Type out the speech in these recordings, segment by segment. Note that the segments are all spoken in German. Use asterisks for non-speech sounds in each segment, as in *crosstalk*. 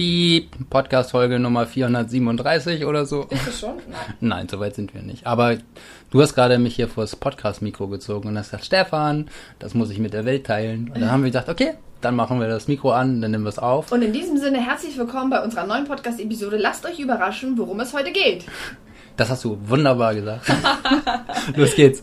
Piep, Podcast-Folge Nummer 437 oder so. Ist es schon? Nein. Nein, so weit sind wir nicht. Aber du hast gerade mich hier vors Podcast-Mikro gezogen und hast gesagt, Stefan, das muss ich mit der Welt teilen. Und dann haben wir gesagt, okay, dann machen wir das Mikro an, dann nehmen wir es auf. Und in diesem Sinne herzlich willkommen bei unserer neuen Podcast-Episode. Lasst euch überraschen, worum es heute geht. Das hast du wunderbar gesagt. *laughs* Los geht's.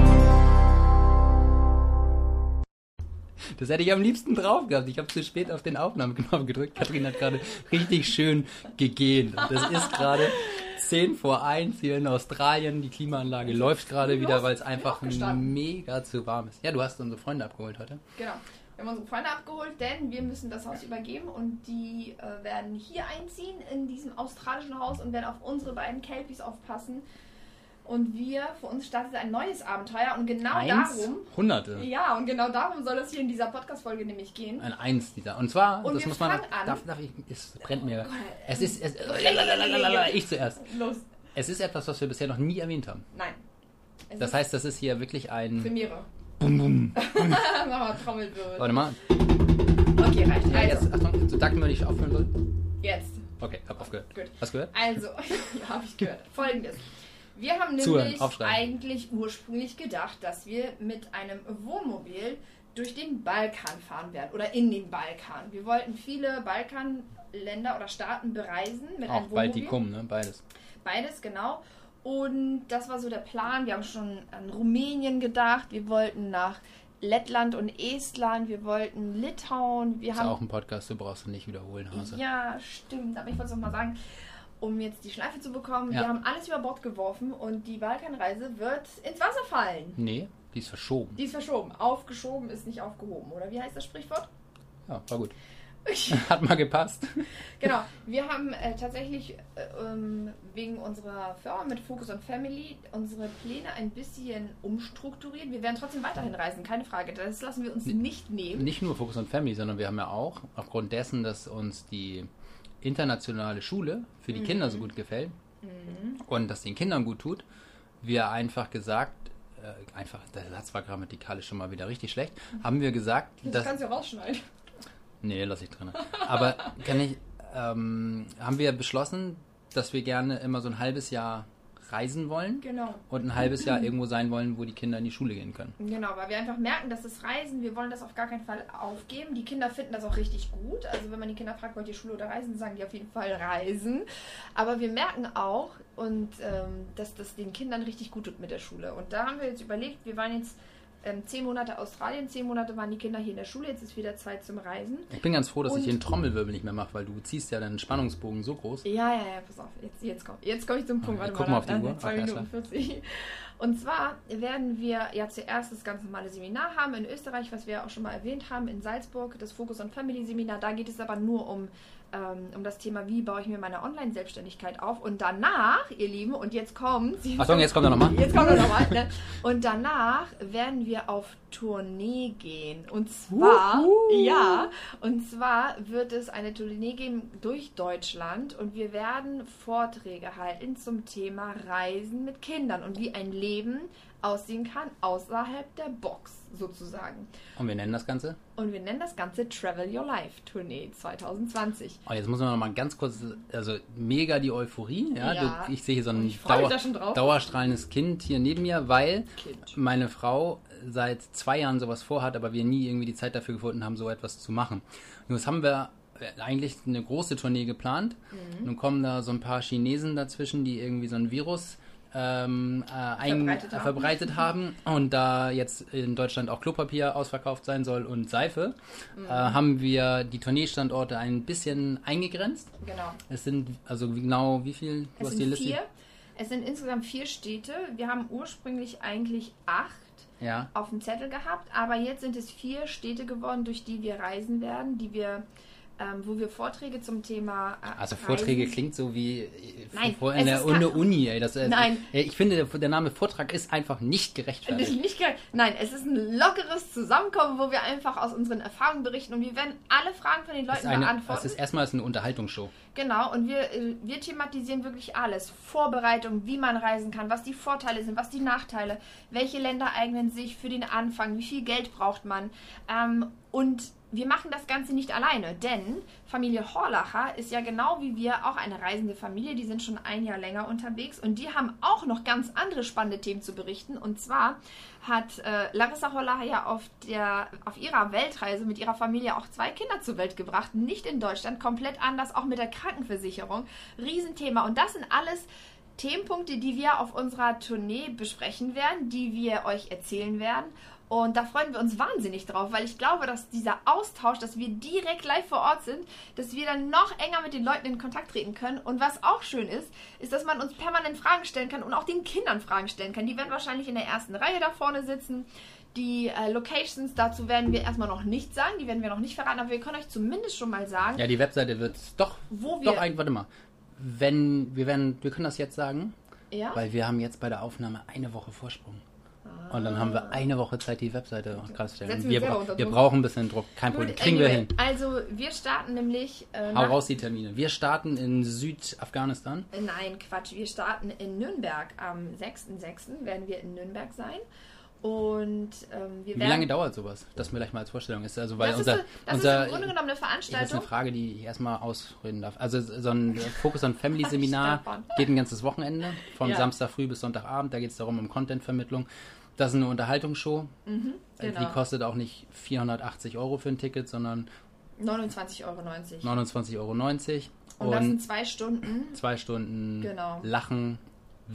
Das hätte ich am liebsten drauf gehabt. Ich habe zu spät auf den Aufnahmeknopf gedrückt. Katrin hat gerade richtig schön gegähnt. Das ist gerade 10 vor 1 hier in Australien. Die Klimaanlage läuft gerade wieder, weil es einfach mega zu warm ist. Ja, du hast unsere Freunde abgeholt heute. Genau. Wir haben unsere Freunde abgeholt, denn wir müssen das Haus übergeben und die äh, werden hier einziehen in diesem australischen Haus und werden auf unsere beiden Kelpies aufpassen. Und wir, für uns startet ein neues Abenteuer und genau Eins? darum. Hunderte. Ja, und genau darum soll es hier in dieser Podcast-Folge nämlich gehen. Ein Eins dieser. Und zwar, Und das muss man. an. Darf, darf ich. Es brennt mir. Es ist. Es, *laughs* ich zuerst. Los. Es ist etwas, was wir bisher noch nie erwähnt haben. Nein. Es Das heißt, das ist hier wirklich ein. Premiere. Bum, bum. *laughs* Mach mal Trommelwirbel. Warte mal. Okay, reicht. Ja, Also, jetzt, Achtung, so danken wir nicht aufhören soll. jetzt. Okay, hab aufgehört. Gut. Hast du gehört? Also, *laughs* ja, habe ich gehört. Folgendes. Wir haben nämlich eigentlich ursprünglich gedacht, dass wir mit einem Wohnmobil durch den Balkan fahren werden oder in den Balkan. Wir wollten viele Balkanländer oder Staaten bereisen mit Auch einem Wohnmobil. Baltikum, ne? Beides. Beides, genau. Und das war so der Plan. Wir haben schon an Rumänien gedacht. Wir wollten nach Lettland und Estland. Wir wollten Litauen. Wir Ist haben auch ein Podcast, du brauchst ihn nicht wiederholen, Hase. ja, stimmt. Aber ich wollte es noch mal sagen, um jetzt die Schleife zu bekommen. Ja. Wir haben alles über Bord geworfen und die Balkanreise wird ins Wasser fallen. Nee, die ist verschoben. Die ist verschoben. Aufgeschoben ist nicht aufgehoben, oder? Wie heißt das Sprichwort? Ja, war gut. *laughs* Hat mal gepasst. *laughs* genau. Wir haben äh, tatsächlich äh, ähm, wegen unserer Firma mit Focus on Family unsere Pläne ein bisschen umstrukturiert. Wir werden trotzdem weiterhin reisen, keine Frage. Das lassen wir uns nicht nehmen. Nicht nur Focus on Family, sondern wir haben ja auch, aufgrund dessen, dass uns die internationale Schule für die Kinder so gut gefällt und das den Kindern gut tut, wir einfach gesagt, äh, einfach, der Satz war grammatikalisch schon mal wieder richtig schlecht, haben wir gesagt, Das dass, kannst du rausschneiden. Nee, lass ich drin. Aber kann ich, ähm, haben wir beschlossen, dass wir gerne immer so ein halbes Jahr reisen wollen Genau. und ein halbes Jahr irgendwo sein wollen, wo die Kinder in die Schule gehen können. Genau, weil wir einfach merken, dass das Reisen, wir wollen das auf gar keinen Fall aufgeben. Die Kinder finden das auch richtig gut. Also wenn man die Kinder fragt, wollt ihr Schule oder Reisen, sagen die auf jeden Fall Reisen. Aber wir merken auch, und ähm, dass das den Kindern richtig gut tut mit der Schule. Und da haben wir jetzt überlegt, wir waren jetzt ähm, zehn Monate Australien, zehn Monate waren die Kinder hier in der Schule, jetzt ist wieder Zeit zum Reisen. Ich bin ganz froh, dass ich Und- den Trommelwirbel nicht mehr mache, weil du ziehst ja deinen Spannungsbogen so groß. Ja, ja, ja, pass auf. Jetzt, jetzt komme jetzt komm ich zum Punkt. Warte guck mal, mal auf die Uhr. 2 Okay, Minuten 40. Und zwar werden wir ja zuerst das ganz normale Seminar haben in Österreich, was wir auch schon mal erwähnt haben, in Salzburg, das Focus on Family Seminar. Da geht es aber nur um, ähm, um das Thema, wie baue ich mir meine Online-Selbstständigkeit auf. Und danach, ihr Lieben, und jetzt kommt... Achtung, jetzt kommt er nochmal. Jetzt kommt er nochmal. Ne? Und danach werden wir auf Tournee gehen. Und zwar, Wuhu. ja, und zwar wird es eine Tournee geben durch Deutschland und wir werden Vorträge halten zum Thema Reisen mit Kindern und wie ein Leben aussehen kann außerhalb der Box sozusagen. Und wir nennen das Ganze. Und wir nennen das Ganze Travel Your Life Tournee 2020. Oh, jetzt muss man noch mal ganz kurz, also mega die Euphorie. Ja, Ja. Ich sehe hier so ein Dauer, dauerstrahlendes Kind hier neben mir, weil Kind. meine Frau seit zwei Jahren sowas vorhat, aber wir nie irgendwie die Zeit dafür gefunden haben, so etwas zu machen. Nun jetzt haben wir eigentlich eine große Tournee geplant. Mhm. Nun kommen da so ein paar Chinesen dazwischen, die irgendwie so ein Virus ähm, äh, ein, Verbreitet haben. verbreitet haben und da jetzt in Deutschland auch Klopapier ausverkauft sein soll und Seife, Mhm. äh, haben wir die Tourneestandorte ein bisschen eingegrenzt. Genau. Es sind also genau wie viel? Du Es hast sind die Liste. vier. Es sind insgesamt vier Städte. Wir haben ursprünglich eigentlich acht Ja. auf dem Zettel gehabt, aber jetzt sind es vier Städte geworden, durch die wir reisen werden, die wir ähm, wo wir Vorträge zum Thema. Äh, Also Vorträge Reisen- klingt so wie äh, Nein, vor in der Uni. Ey, das, äh, Nein. äh, Ich finde, der Name Vortrag ist einfach nicht Nicht, gerechtfertigt. nicht geil. Nein, es ist ein lockeres Zusammenkommen, wo wir einfach aus unseren Erfahrungen berichten und wir werden alle Fragen von den Leuten eine, beantworten. das ist erstmal eine Unterhaltungsshow. Genau, und wir, äh, wir thematisieren wirklich alles. Vorbereitung, wie man reisen kann, was die Vorteile sind, was die Nachteile, welche Länder eignen sich für den Anfang, wie viel Geld braucht man. Ähm, und wir machen das Ganze nicht alleine, denn Familie Horlacher ist ja genau wie wir auch eine reisende Familie. Die sind schon ein Jahr länger unterwegs und die haben auch noch ganz andere spannende Themen zu berichten. Und zwar hat äh, Larissa Horlacher ja auf, der, auf ihrer Weltreise mit ihrer Familie auch zwei Kinder zur Welt gebracht. Nicht in Deutschland, komplett anders, auch mit der Krankenversicherung. Riesenthema. Und das sind alles Themenpunkte, die wir auf unserer Tournee besprechen werden, die wir euch erzählen werden. Und da freuen wir uns wahnsinnig drauf, weil ich glaube, dass dieser Austausch, dass wir direkt live vor Ort sind, dass wir dann noch enger mit den Leuten in Kontakt treten können. Und was auch schön ist, ist, dass man uns permanent Fragen stellen kann und auch den Kindern Fragen stellen kann. Die werden wahrscheinlich in der ersten Reihe da vorne sitzen. Die äh, Locations dazu werden wir erstmal noch nicht sagen, die werden wir noch nicht verraten, aber wir können euch zumindest schon mal sagen, Ja, die Webseite wird doch, wo wir. doch eigentlich, warte mal. Wenn, wir werden, wir können das jetzt sagen, ja? weil wir haben jetzt bei der Aufnahme eine Woche Vorsprung. Und dann haben wir eine Woche Zeit, die Webseite gerade zu stellen. Setzen Wir, wir bra wir brauchen ein bisschen Druck, kein Problem. Kriegen wir anyway, hin. Also, wir starten nämlich. Äh, Hau raus die Termine. Wir starten in Südafghanistan. Äh, Nein, Quatsch. Wir starten in Nürnberg. Am 6.6. werden wir in Nürnberg sein. Und ähm, wir Wie werden. lange dauert sowas? Das mir gleich mal als Vorstellung ist. Also, weil das unser, ist, das unser ist im Grunde genommen eine Ich habe jetzt Veranstaltung. eine Frage, die ich erstmal ausreden darf. Also so ein *laughs* Focus on Family Seminar geht ein ganzes Wochenende, von Ja. Samstag früh bis Sonntagabend. Da geht es darum, um Content-Vermittlung. Das ist eine Unterhaltungsshow. Mhm, Die genau. kostet auch nicht 480 Euro für ein Ticket, sondern 29,90 Euro. 29,90 Euro. Und das sind zwei Stunden. zwei Stunden Genau. lachen,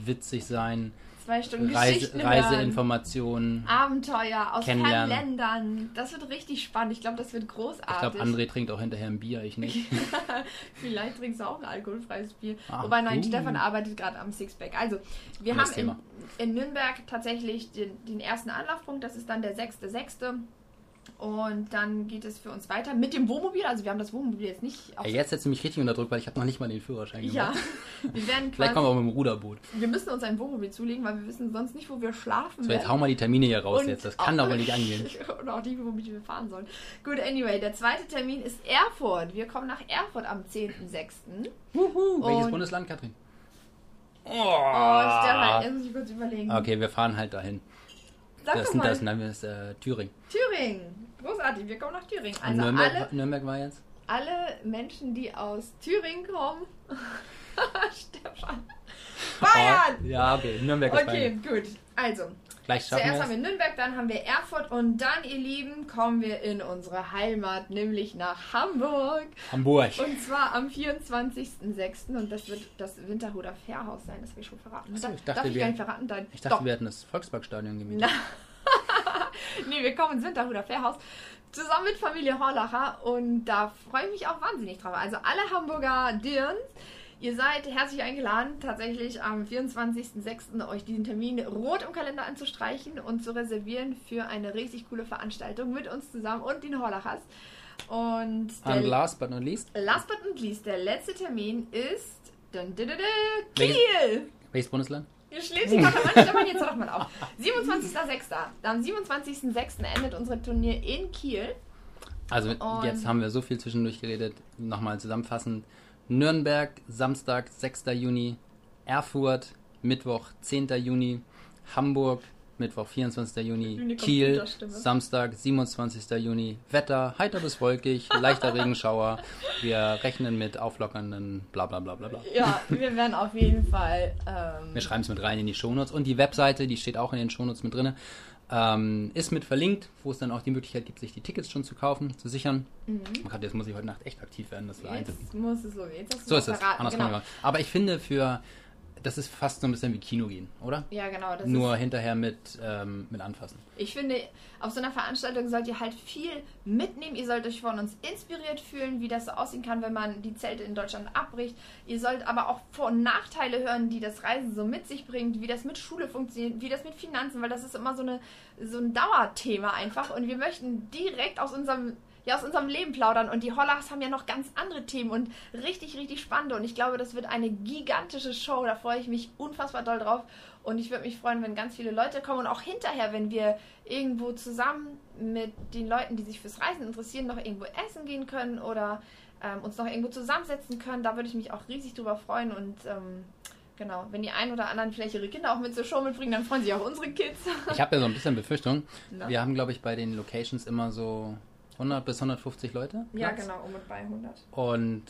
witzig sein, Zwei Stunden Reise. Reiseinformationen. Abenteuer aus Kennenlernen. fernen Ländern. Das wird richtig spannend. Ich glaube, das wird großartig. Ich glaube, André trinkt auch hinterher ein Bier, ich nicht. *laughs* Vielleicht trinkst du auch ein alkoholfreies Bier. Ah, Wobei, nein, uh. Stefan arbeitet gerade am Sixpack. Also, wir Anderes haben in, in Nürnberg tatsächlich den, den ersten Anlaufpunkt. Das ist dann der 6.6. Und dann geht es für uns weiter mit dem Wohnmobil. Also, wir haben das Wohnmobil jetzt nicht auf. Ey, jetzt setzt du mich richtig unter Druck, weil ich habe noch nicht mal den Führerschein ja, gemacht. *laughs* wir werden Vielleicht kommen wir auch mit dem Ruderboot. wir müssen uns ein Wohnmobil zulegen, weil wir wissen sonst nicht, wo wir schlafen So, jetzt hau mal die Termine hier raus Und jetzt. Das kann doch wohl nicht angehen. *laughs* Und auch die, womit wir fahren sollen. Gut, anyway, der zweite Termin ist Erfurt. Wir kommen nach Erfurt am 10.6. Welches Und- Bundesland, Katrin? Oh, Stefan, jetzt muss ich kurz überlegen. Okay, wir fahren halt dahin. Sag Das doch mal. das, das ist äh, Thüringen. Thüringen. Großartig, wir kommen nach Thüringen. Also Nürnberg, alle, Nürnberg war jetzt? alle Menschen, die aus Thüringen kommen. *laughs* Stefan. Bayern! Oh, ja, okay, Nürnberg ist Okay, Bayern. gut. Also, Gleich schaffen zuerst wir haben wir Nürnberg, dann haben wir Erfurt und dann, ihr Lieben, kommen wir in unsere Heimat, nämlich nach Hamburg. Hamburg. Und zwar am 24.06. und das wird das Winterhuder Fährhaus sein, das habe ich schon verraten. Ach so, Darf- ich dachte, Darf ich wir- gar nicht verraten? Dann. Ich dachte, Doch. wir hätten das Volksparkstadion gemietet. *laughs* Nee, wir kommen ins Winterhuder Fährhaus zusammen mit Familie Horlacher und da freue ich mich auch wahnsinnig drauf. Also alle Hamburger Dirns, ihr seid herzlich eingeladen, tatsächlich am 24.06. euch diesen Termin rot im Kalender anzustreichen und zu reservieren für eine richtig coole Veranstaltung mit uns zusammen und den Horlachers. Und der And last but not least, last but not least, der letzte Termin ist dun, dun, dun, Welches- Kiel. welches Bundesland? Schleswig-Holstein, Stefan, jetzt doch mal auf. 27.06. Am 27.06. endet unsere Turnier in Kiel. Also Und- jetzt haben wir so viel zwischendurch geredet. Nochmal zusammenfassend. Nürnberg, Samstag, 6. Juni. Erfurt, Mittwoch, 10. Juni. Hamburg, Mittwoch, 24. Juni. Kiel. Samstag, 27. Juni. Wetter, heiter bis wolkig, leichter Regenschauer. Wir rechnen mit auflockernden bla bla bla bla bla. Ja, wir werden auf jeden Fall. Ähm, Wir schreiben es mit rein in die Shownotes. Und die Webseite, die steht auch in den Shownotes mit drin, ähm, ist mit verlinkt, wo es dann auch die Möglichkeit gibt, sich die Tickets schon zu kaufen, zu sichern. Mhm. Oh Gott, jetzt muss ich heute Nacht echt aktiv werden, das einsetzen. jetzt muss es so. Jetzt So ist es. Anders genau. Aber ich finde für, das ist fast so ein bisschen wie Kino gehen, oder? Ja, genau. Nur hinterher mit, ähm, mit anfassen. ich finde, auf so einer Veranstaltung sollt ihr halt viel mitnehmen. Ihr sollt euch von uns inspiriert fühlen, wie das so aussehen kann, wenn man die Zelte in Deutschland abbricht. Ihr sollt aber auch Vor- und Nachteile hören, die das Reisen so mit sich bringt, wie das mit Schule funktioniert, wie das mit Finanzen, weil das ist immer so, eine, so ein Dauerthema einfach. Und wir möchten direkt aus unserem ja aus unserem Leben plaudern. Und die Hollachs haben ja noch ganz andere Themen und richtig, richtig spannende. Und ich glaube, das wird eine gigantische Show. Da freue ich mich unfassbar doll drauf. Und ich würde mich freuen, wenn ganz viele Leute kommen und auch hinterher, wenn wir irgendwo zusammen mit den Leuten, die sich fürs Reisen interessieren, noch irgendwo essen gehen können oder ähm, uns noch irgendwo zusammensetzen können. Da würde ich mich auch riesig drüber freuen und ähm, genau, wenn die einen oder anderen vielleicht ihre Kinder auch mit zur Show mitbringen, dann freuen sich auch unsere Kids. Ich habe ja so ein bisschen Befürchtung. Na? Wir haben, glaube ich, bei den Locations immer so 100 bis 150 Leute. Ja, Platz. genau, um und bei 100. Und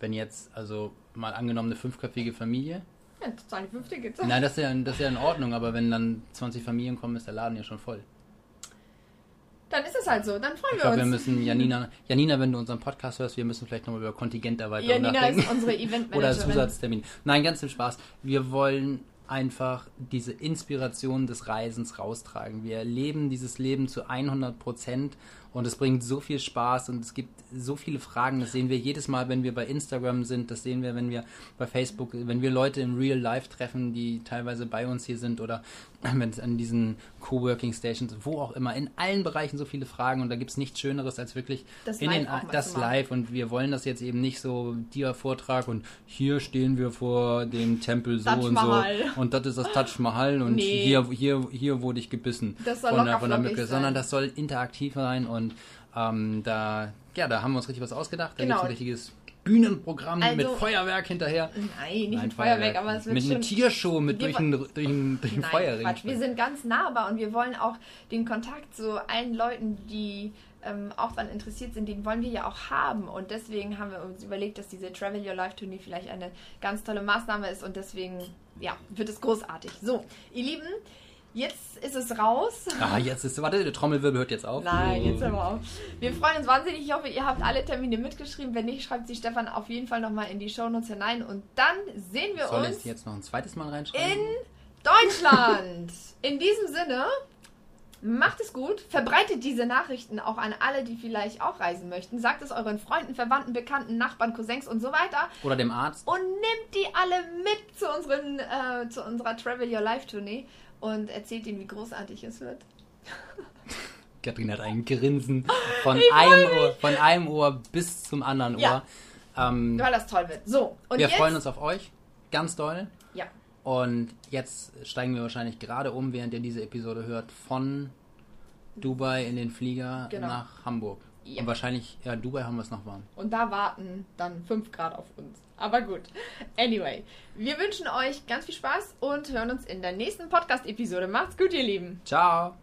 wenn jetzt, also mal angenommen eine fünfköpfige Familie, Ja, die fünf Tickets. nein, das ist, ja, das ist ja in Ordnung, aber wenn dann 20 Familien kommen, ist der Laden ja schon voll. Dann ist es halt so, dann freuen Ich wir glaube, wir uns. müssen, Janina, Janina, wenn du unseren Podcast hörst, wir müssen vielleicht nochmal über Kontingenterweiterung Janina nachdenken. ist unsere *laughs* Oder Eventmanagerin. Zusatztermin. Nein, ganz im Spaß. Wir wollen einfach diese Inspiration des Reisens raustragen. Wir leben dieses Leben zu 100 Prozent und es bringt so viel Spaß und es gibt so viele Fragen. Das sehen wir jedes Mal, wenn wir bei Instagram sind. Das sehen wir, wenn wir bei Facebook, wenn wir Leute im Real Life treffen, die teilweise bei uns hier sind oder *clears throat* wenn es an diesen Coworking Stations, wo auch immer, in allen Bereichen so viele Fragen und da gibt es nichts Schöneres als wirklich Das in den, live mal das live und wir wollen das jetzt eben nicht so dir Vortrag und hier stehen wir vor dem Tempel so und Mahal. so und das ist das Taj Mahal und Nee. hier, hier, hier wurde ich gebissen Das soll von, der, von der Mücke, sondern das soll interaktiv sein und ähm, da, ja, da haben wir uns richtig was ausgedacht. Da Genau. gibt es ein richtiges Bühnenprogramm Also- mit Feuerwerk hinterher. Nein, nicht Nein, mit Feuerwerk, aber es wird mit einer Tiershow, mit durch ein, durch ein, durch ein Nein, Feuerring. Quatsch. Wir sind ganz nahbar und wir wollen auch den Kontakt zu allen Leuten, die ähm, auch daran interessiert sind, den wollen wir ja auch haben. Und deswegen haben wir uns überlegt, dass diese Travel Your Life Tournee vielleicht eine ganz tolle Maßnahme ist und deswegen, ja, wird es großartig. So, ihr Lieben, jetzt ist es raus. Ah, jetzt ist, warte, der Trommelwirbel hört jetzt auf. Nein, jetzt hör mal auf. Wir freuen uns wahnsinnig. Ich hoffe, ihr habt alle Termine mitgeschrieben. Wenn nicht, schreibt sie Stefan auf jeden Fall nochmal in die Shownotes hinein. Und dann sehen wir Soll uns ich jetzt noch ein zweites Mal reinschreiben? in Deutschland. *laughs* In diesem Sinne, macht es gut. Verbreitet diese Nachrichten auch an alle, die vielleicht auch reisen möchten. Sagt es euren Freunden, Verwandten, Bekannten, Nachbarn, Cousins und so weiter. Oder dem Arzt? Und nimmt die alle mit zu, unseren, äh, zu unserer Travel Your Life Tournee und erzählt ihnen, wie großartig es wird. *laughs* Katrin hat ein Grinsen *laughs* von einem, Ohr, von einem Ohr bis zum anderen Ja. Ohr. Ähm, Weil das toll wird. So, und wir jetzt... freuen uns auf euch. Ganz doll. Ja. Und jetzt steigen wir wahrscheinlich gerade um, während ihr diese Episode hört, von Dubai in den Flieger Genau. nach Hamburg. Ja. Und wahrscheinlich, ja, Dubai haben wir es noch warm. Und da warten dann 5 Grad auf uns. Aber gut. Anyway, wir wünschen euch ganz viel Spaß und hören uns in der nächsten Podcast-Episode. Macht's gut, ihr Lieben. Ciao!